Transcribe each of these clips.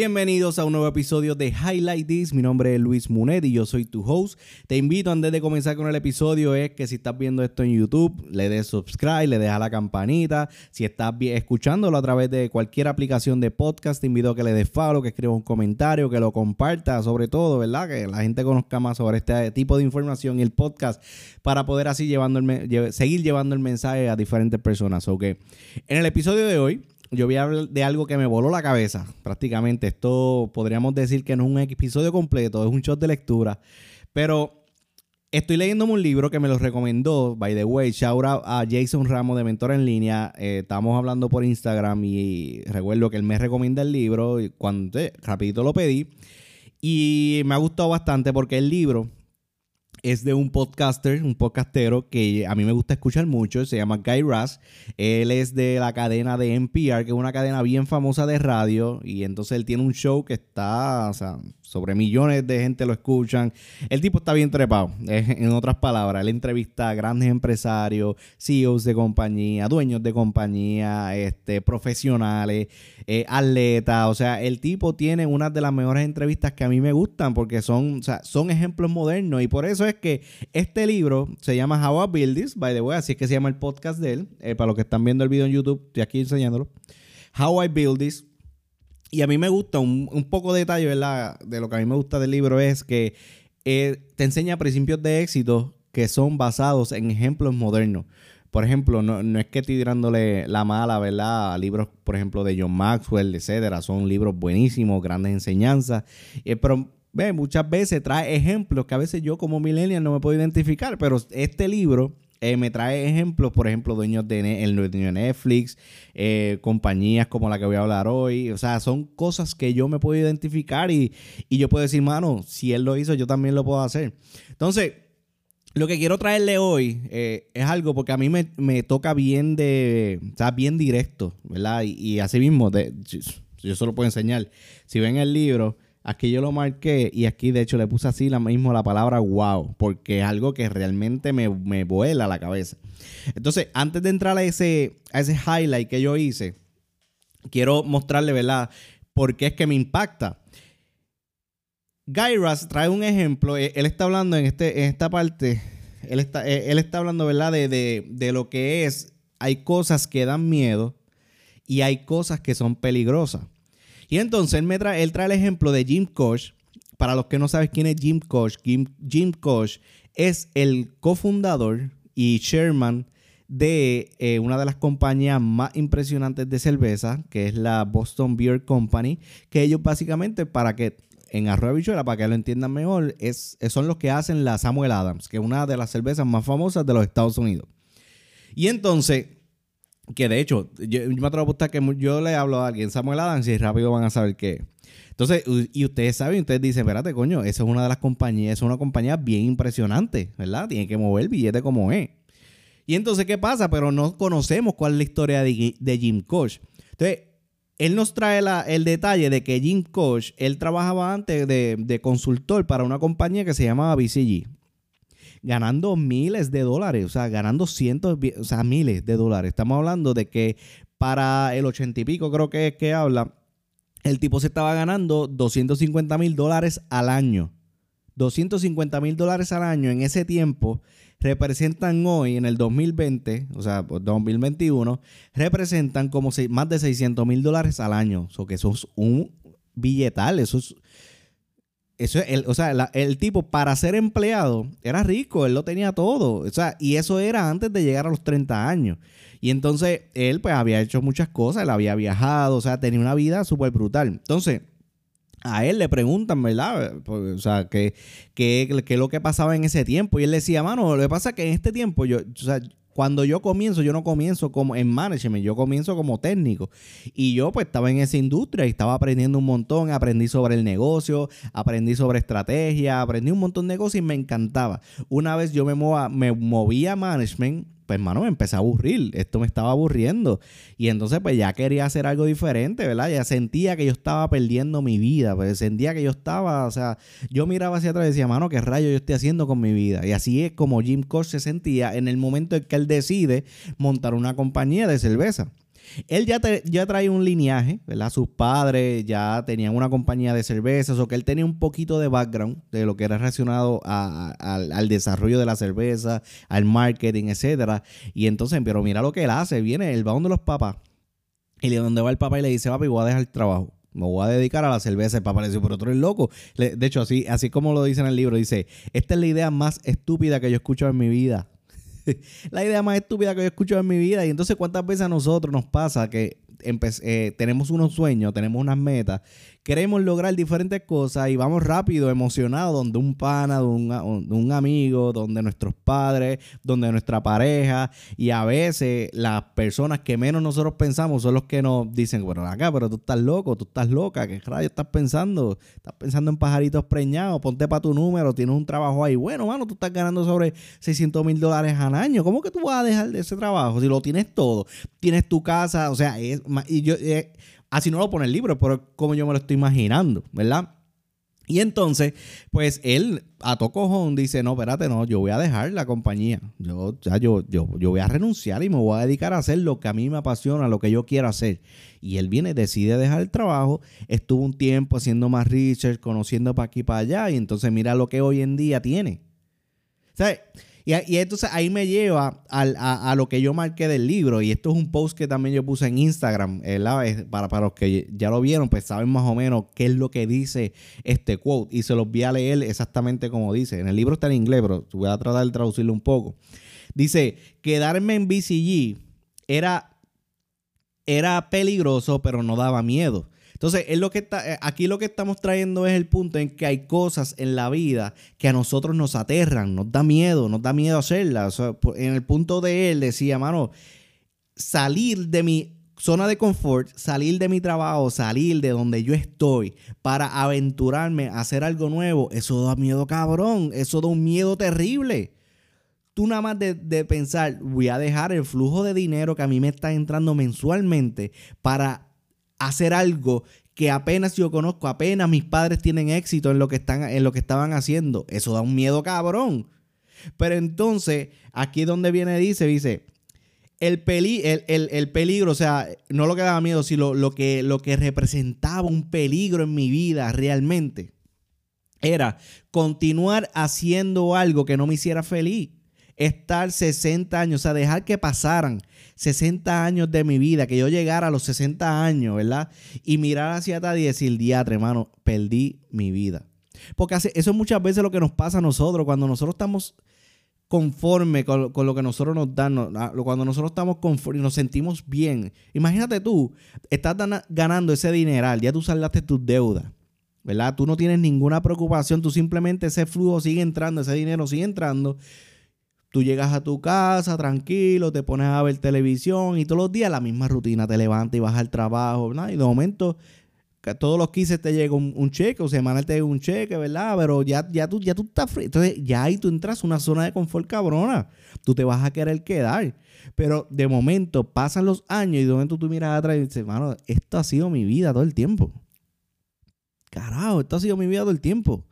Bienvenidos a un nuevo episodio de Highlight This. Mi nombre es Luis Munet y yo soy tu host. Te invito antes de comenzar con el episodio es que si estás viendo esto en YouTube, le des subscribe, le dejas la campanita. Si estás escuchándolo a través de cualquier aplicación de podcast, te invito a que le des follow, que escribas un comentario, que lo compartas, sobre todo, ¿verdad? Que la gente conozca más sobre este tipo de información y el podcast para poder así llevando el, seguir llevando el mensaje a diferentes personas. Ok, en el episodio de hoy yo voy a hablar de algo que me voló la cabeza, prácticamente. Esto podríamos decir que no es un episodio completo, es un shot de lectura. Pero estoy leyéndome un libro que me lo recomendó, by the way, shout out a Jason Ramos de Mentor en Línea. Eh, estamos hablando por Instagram y recuerdo que él me recomienda el libro y cuando eh, rapidito lo pedí. Y me ha gustado bastante porque el libro es de un podcaster, un podcastero que a mí me gusta escuchar mucho, se llama Guy Raz. Él es de la cadena de NPR, que es una cadena bien famosa de radio, y entonces él tiene un show que está, o sea, sobre millones de gente lo escuchan. El tipo está bien trepado, en otras palabras. Él entrevista a grandes empresarios, CEOs de compañía, dueños de compañía, este, profesionales, eh, atletas. O sea, el tipo tiene una de las mejores entrevistas que a mí me gustan porque son, son ejemplos modernos. Y por eso es que este libro se llama How I Build This, by the way, así es que se llama el podcast de él. Eh, para los que están viendo el video en YouTube, estoy aquí enseñándolo. How I Build This y a mí me gusta un, poco de detalle, ¿verdad? De lo que a mí me gusta del libro es que eh, te enseña principios de éxito que son basados en ejemplos modernos. Por ejemplo, no, es que estoy tirándole la mala, ¿verdad? A libros, por ejemplo, de John Maxwell, etcétera. Son libros buenísimos, grandes enseñanzas. Eh, pero ve, muchas veces trae ejemplos que a veces yo como millennial no me puedo identificar. Pero este libro eh, me trae ejemplos, por ejemplo, dueños de, el Netflix, eh, compañías como la que voy a hablar hoy. O sea, son cosas que yo me puedo identificar y, yo puedo decir, mano, si él lo hizo, yo también lo puedo hacer. Entonces, lo que quiero traerle hoy eh, es algo porque a mí me, toca bien de, o bien directo, ¿verdad? Y, y así mismo, de, yo solo puedo enseñar. Si ven el libro, Aquí yo lo marqué y aquí de hecho le puse así la mismo la palabra wow, porque es algo que realmente me, vuela la cabeza. Entonces, antes de entrar a ese, a ese highlight que yo hice, quiero mostrarle, ¿verdad? ¿Por qué es que me impacta? Gairas trae un ejemplo, eh, él está hablando en, este, en esta parte, él está, eh, él está hablando, ¿verdad? De, de, de lo que es, hay cosas que dan miedo y hay cosas que son peligrosas. Y entonces él, me trae, él trae el ejemplo de Jim Koch. Para los que no saben quién es Jim Koch, Jim, Jim Koch es el cofundador y chairman de eh, una de las compañías más impresionantes de cerveza, que es la Boston Beer Company, que ellos básicamente, para que en arroz bichuela, para que lo entiendan mejor, es, son los que hacen la Samuel Adams, que es una de las cervezas más famosas de los Estados Unidos. Y entonces, que de hecho, yo, me atrevo a apostar que yo le hablo a alguien, Samuel Adams, y rápido van a saber qué. Entonces, y ustedes saben, ustedes dicen, espérate, coño, esa es una de las compañías, es una compañía bien impresionante, ¿verdad? Tiene que mover el billete como es. Y entonces, ¿qué pasa? Pero no conocemos cuál es la historia de, Jim Koch. Entonces, él nos trae el detalle de que Jim Koch, él trabajaba antes de, de consultor para una compañía que se llamaba BCG ganando miles de dólares, o sea, ganando cientos, o sea, miles de dólares. Estamos hablando de que para el ochenta y pico creo que es que habla, el tipo se estaba ganando 250 mil dólares al año. 250 mil dólares al año en ese tiempo representan hoy, en el 2020, o sea, 2021, representan como más de 600 mil dólares al año. O sea, que eso es un billetal, eso es eso, el, o sea, el tipo para ser empleado era rico, él lo tenía todo. O sea, y eso era antes de llegar a los 30 años. Y entonces él pues había hecho muchas cosas, él había viajado, o sea, tenía una vida súper brutal. Entonces, a él le preguntan, ¿verdad? Pues, o sea, ¿qué, qué, qué es lo que pasaba en ese tiempo? Y él decía, mano, lo que pasa es que en este tiempo yo, o sea, cuando yo comienzo, yo no comienzo como en management, yo comienzo como técnico. Y yo pues estaba en esa industria y estaba aprendiendo un montón, aprendí sobre el negocio, aprendí sobre estrategia, aprendí un montón de cosas y me encantaba. Una vez yo me, me movía a management pues hermano, me empecé a aburrir, esto me estaba aburriendo. Y entonces pues ya quería hacer algo diferente, ¿verdad? Ya sentía que yo estaba perdiendo mi vida, pues sentía que yo estaba, o sea, yo miraba hacia atrás y decía, mano, ¿qué rayo yo estoy haciendo con mi vida? Y así es como Jim Koch se sentía en el momento en que él decide montar una compañía de cerveza. Él ya, ya trae un lineaje, ¿verdad? Sus padres ya tenían una compañía de cervezas, o que él tenía un poquito de background de lo que era relacionado al desarrollo de la cerveza, al marketing, etcétera. Y entonces, pero mira lo que él hace, viene, el va de los papás, y de donde va el papá y le dice, papi, voy a dejar el trabajo me voy a dedicar a la cerveza. El papá le dice, pero tú eres loco. De hecho, así, así como lo dice en el libro, dice, esta es la idea más estúpida que yo escucho en mi vida. la idea más estúpida que yo escucho en mi vida. Y entonces, ¿cuántas veces a nosotros nos pasa que eh, tenemos unos sueños, tenemos unas metas, queremos lograr diferentes cosas y vamos rápido, emocionados, donde un pana, donde un, amigo, donde nuestros padres, donde nuestra pareja, y a veces las personas que menos nosotros pensamos son los que nos dicen, bueno, acá, pero tú estás loco, tú estás loca, ¿qué rayos estás pensando? Estás pensando en pajaritos preñados, ponte para tu número, tienes un trabajo ahí. Bueno, mano, tú estás ganando sobre 600 mil dólares al año. ¿Cómo que tú vas a dejar de ese trabajo si lo tienes todo? Tienes tu casa, o sea, es, y yo, eh, así no lo pone el libro, pero como yo me lo estoy imaginando, ¿verdad? Y entonces, pues él a cojón dice, no, espérate, no, yo voy a dejar la compañía. Yo, ya, yo, yo, yo voy a renunciar y me voy a dedicar a hacer lo que a mí me apasiona, lo que yo quiero hacer. Y él viene, decide dejar el trabajo, estuvo un tiempo haciendo más research, conociendo para aquí y para allá, y entonces mira lo que hoy en día tiene. ¿Sabes? Y, entonces ahí me lleva a, lo que yo marqué del libro. Y esto es un post que también yo puse en Instagram. Para, para los que ya lo vieron, pues saben más o menos qué es lo que dice este quote. Y se los voy a leer exactamente como dice. En el libro está en inglés, pero voy a tratar de traducirlo un poco. Dice, quedarme en BCG era, era peligroso, pero no daba miedo. Entonces, es lo que está, eh, aquí lo que estamos trayendo es el punto en que hay cosas en la vida que a nosotros nos aterran, nos da miedo, nos da miedo hacerlas. en el punto de él decía, mano, salir de mi zona de confort, salir de mi trabajo, salir de donde yo estoy para aventurarme a hacer algo nuevo, eso da miedo cabrón, eso da un miedo terrible. Tú nada más de, de, pensar, voy a dejar el flujo de dinero que a mí me está entrando mensualmente para hacer algo que apenas yo conozco, apenas mis padres tienen éxito en lo que, están, en lo que estaban haciendo. Eso da un miedo cabrón. Pero entonces, aquí donde viene, dice, dice, el, el, peligro, o sea, no lo que daba miedo, sino lo, que, lo que representaba un peligro en mi vida realmente, era continuar haciendo algo que no me hiciera feliz estar 60 años, o sea, dejar que pasaran 60 años de mi vida, que yo llegara a los 60 años, ¿verdad? Y mirar hacia atrás y decir, diatre, hermano, perdí mi vida. Porque eso es muchas veces lo que nos pasa a nosotros, cuando nosotros estamos conforme con, lo que nosotros nos dan, cuando nosotros estamos conformes y nos sentimos bien. Imagínate tú, estás ganando ese dineral, ya tú saldaste tus deudas, ¿verdad? Tú no tienes ninguna preocupación, tú simplemente ese flujo sigue entrando, ese dinero sigue entrando Tú llegas a tu casa tranquilo, te pones a ver televisión y todos los días la misma rutina, te levantas y vas al trabajo, ¿verdad? Y de momento, todos los 15 te llega un, cheque o semanal te llega un cheque, ¿verdad? Pero ya, ya, tú, ya tú estás frío. Entonces ya ahí tú entras a una zona de confort cabrona. Tú te vas a querer quedar. Pero de momento pasan los años y de momento tú miras atrás y dices, hermano, esto ha sido mi vida todo el tiempo. Carajo, esto ha sido mi vida todo el tiempo.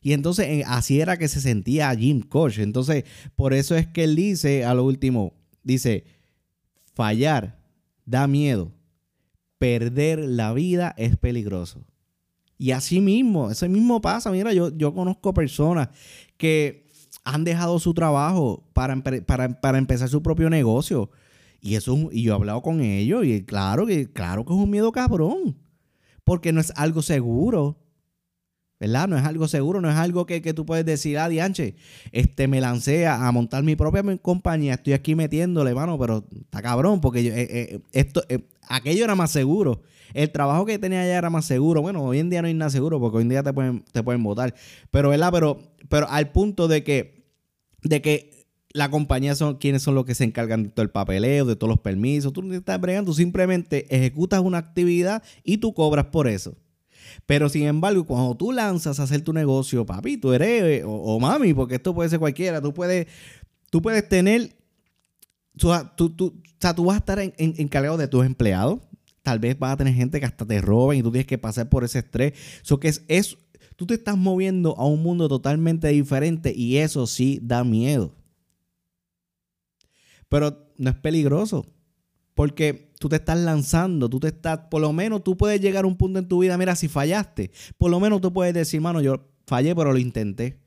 Y entonces eh, así era que se sentía Jim Koch. Entonces, por eso es que él dice a lo último, dice, fallar da miedo, perder la vida es peligroso. Y así mismo, eso mismo pasa. Mira, yo, yo conozco personas que han dejado su trabajo para, para, empezar su propio negocio. Y eso y yo he hablado con ellos y claro que, claro que es un miedo cabrón. Porque no es algo seguro. ¿Verdad? No es algo seguro, no es algo que, tú puedes decir, ah, dianche, este, me lancé a, montar mi propia compañía, estoy aquí metiéndole, mano, pero está cabrón, porque eh, eh, esto, eh, aquello era más seguro. El trabajo que tenía allá era más seguro. Bueno, hoy en día no hay nada seguro, porque hoy en día te pueden, te pueden votar. Pero, ¿verdad? Pero, pero al punto de que, de que la compañía son quienes son los que se encargan de todo el papeleo, de todos los permisos. Tú no estás bregando, tú simplemente ejecutas una actividad y tú cobras por eso. Pero sin embargo, cuando tú lanzas a hacer tu negocio, papi, tú eres, o, mami, porque esto puede ser cualquiera, tú puedes, tú puedes tener, tú, tú, o sea, tú vas a estar encargado de tus empleados. Tal vez vas a tener gente que hasta te roben y tú tienes que pasar por ese estrés. Eso que es, es, tú te estás moviendo a un mundo totalmente diferente y eso sí da miedo. Pero no es peligroso. Porque tú te estás lanzando, tú te estás, por lo menos tú puedes llegar a un punto en tu vida, mira, si fallaste, por lo menos tú puedes decir, mano, yo fallé, pero lo intenté.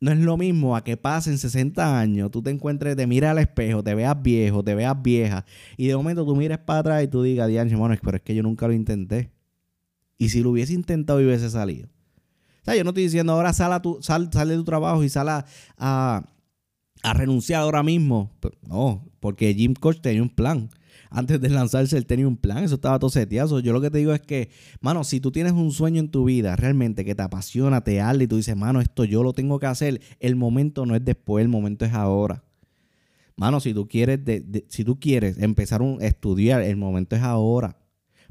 No es lo mismo a que pasen 60 años, tú te encuentres, te miras al espejo, te veas viejo, te veas vieja, y de momento tú mires para atrás y tú digas, Dianche, mano, pero es que yo nunca lo intenté. Y si lo hubiese intentado hubiese salido. O sea, yo no estoy diciendo ahora sal, a tu, sal, de tu trabajo y sal a, a, renunciar ahora mismo. No, porque Jim Coach tenía un plan. Antes de lanzarse, él tenía un plan. Eso estaba todo seteado. Yo lo que te digo es que, mano, si tú tienes un sueño en tu vida realmente que te apasiona, te arde y tú dices, mano, esto yo lo tengo que hacer, el momento no es después, el momento es ahora. Mano, si tú quieres, si tú quieres empezar a estudiar, el momento es ahora.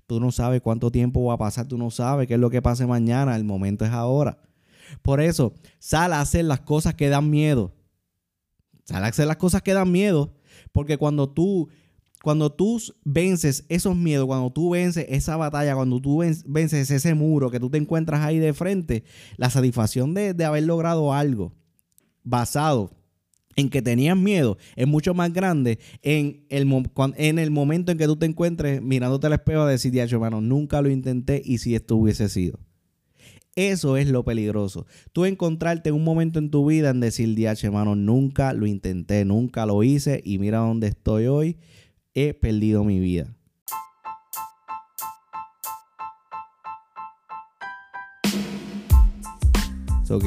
Tú no sabes cuánto tiempo va a pasar, tú no sabes qué es lo que pase mañana, el momento es ahora. Por eso, sal a hacer las cosas que dan miedo. Sal a hacer las cosas que dan miedo, porque cuando tú cuando tú vences esos miedos, cuando tú vences esa batalla, cuando tú vences ese muro que tú te encuentras ahí de frente, la satisfacción de, de haber logrado algo basado en que tenías miedo es mucho más grande en el, en el momento en que tú te encuentres mirándote al espejo a decir, hermano, nunca lo intenté y si esto hubiese sido. Eso es lo peligroso. Tú encontrarte en un momento en tu vida en decir, DH, hermano, nunca lo intenté, nunca lo hice y mira dónde estoy hoy, he perdido mi vida. So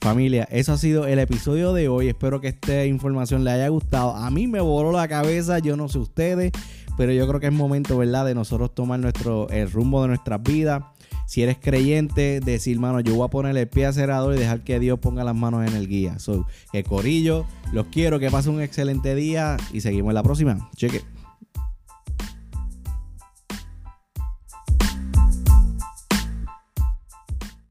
Familia, eso ha sido el episodio de hoy. Espero que esta información le haya gustado. A mí me voló la cabeza, yo no sé ustedes, pero yo creo que es momento, ¿verdad?, de nosotros tomar nuestro, el rumbo de nuestras vidas. Si eres creyente, decir, mano, yo voy a poner el pie acelerador y dejar que Dios ponga las manos en el guía. So, que corillo, los quiero, que pasen un excelente día y seguimos en la próxima. Cheque.